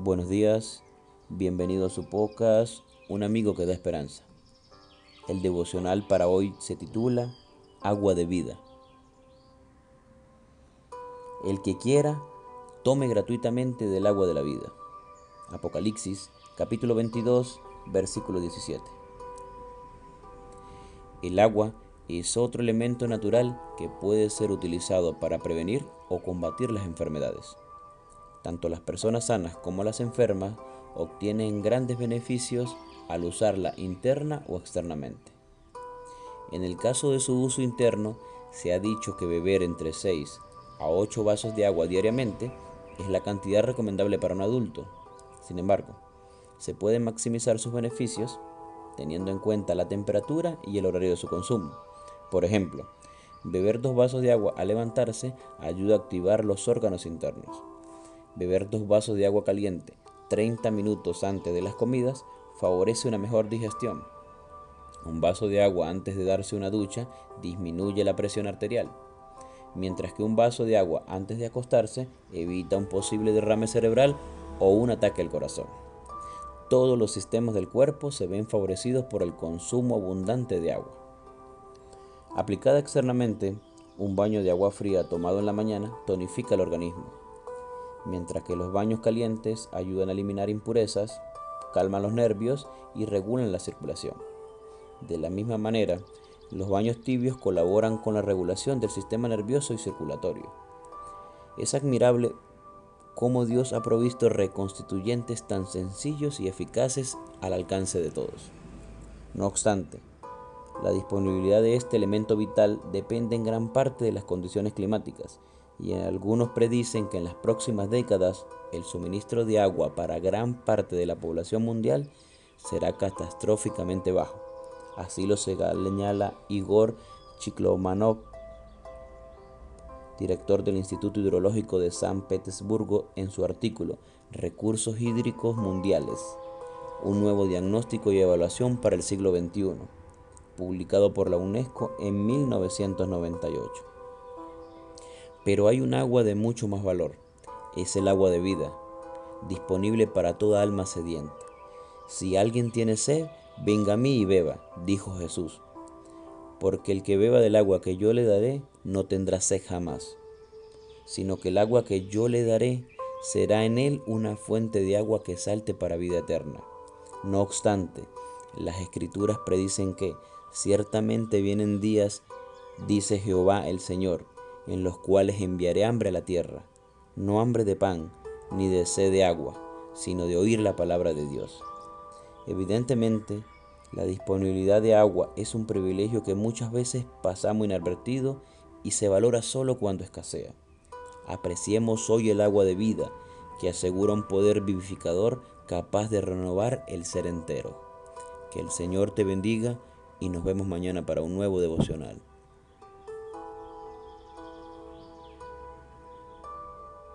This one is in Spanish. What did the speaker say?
Buenos días, bienvenido a su podcast, Un amigo que da esperanza. El devocional para hoy se titula Agua de vida. El que quiera, tome gratuitamente del agua de la vida. Apocalipsis, capítulo 22, versículo 17. El agua es otro elemento natural que puede ser utilizado para prevenir o combatir las enfermedades. Tanto las personas sanas como las enfermas obtienen grandes beneficios al usarla interna o externamente. En el caso de su uso interno, se ha dicho que beber entre 6 a 8 vasos de agua diariamente es la cantidad recomendable para un adulto. Sin embargo, se pueden maximizar sus beneficios teniendo en cuenta la temperatura y el horario de su consumo. Por ejemplo, beber dos vasos de agua al levantarse ayuda a activar los órganos internos. Beber dos vasos de agua caliente 30 minutos antes de las comidas favorece una mejor digestión. Un vaso de agua antes de darse una ducha disminuye la presión arterial, mientras que un vaso de agua antes de acostarse evita un posible derrame cerebral o un ataque al corazón. Todos los sistemas del cuerpo se ven favorecidos por el consumo abundante de agua. Aplicada externamente, un baño de agua fría tomado en la mañana tonifica el organismo mientras que los baños calientes ayudan a eliminar impurezas, calman los nervios y regulan la circulación. De la misma manera, los baños tibios colaboran con la regulación del sistema nervioso y circulatorio. Es admirable cómo Dios ha provisto reconstituyentes tan sencillos y eficaces al alcance de todos. No obstante, la disponibilidad de este elemento vital depende en gran parte de las condiciones climáticas y algunos predicen que en las próximas décadas el suministro de agua para gran parte de la población mundial será catastróficamente bajo. Así lo señala Igor Chiklomanov, director del Instituto Hidrológico de San Petersburgo, en su artículo Recursos hídricos mundiales, un nuevo diagnóstico y evaluación para el siglo XXI, publicado por la UNESCO en 1998. Pero hay un agua de mucho más valor. Es el agua de vida, disponible para toda alma sedienta. Si alguien tiene sed, venga a mí y beba, dijo Jesús. Porque el que beba del agua que yo le daré no tendrá sed jamás, sino que el agua que yo le daré será en él una fuente de agua que salte para vida eterna. No obstante, las escrituras predicen que ciertamente vienen días, dice Jehová el Señor, en los cuales enviaré hambre a la tierra, no hambre de pan, ni de sed de agua, sino de oír la palabra de Dios. Evidentemente, la disponibilidad de agua es un privilegio que muchas veces pasamos inadvertido y se valora solo cuando escasea. Apreciemos hoy el agua de vida que asegura un poder vivificador capaz de renovar el ser entero. Que el Señor te bendiga y nos vemos mañana para un nuevo devocional.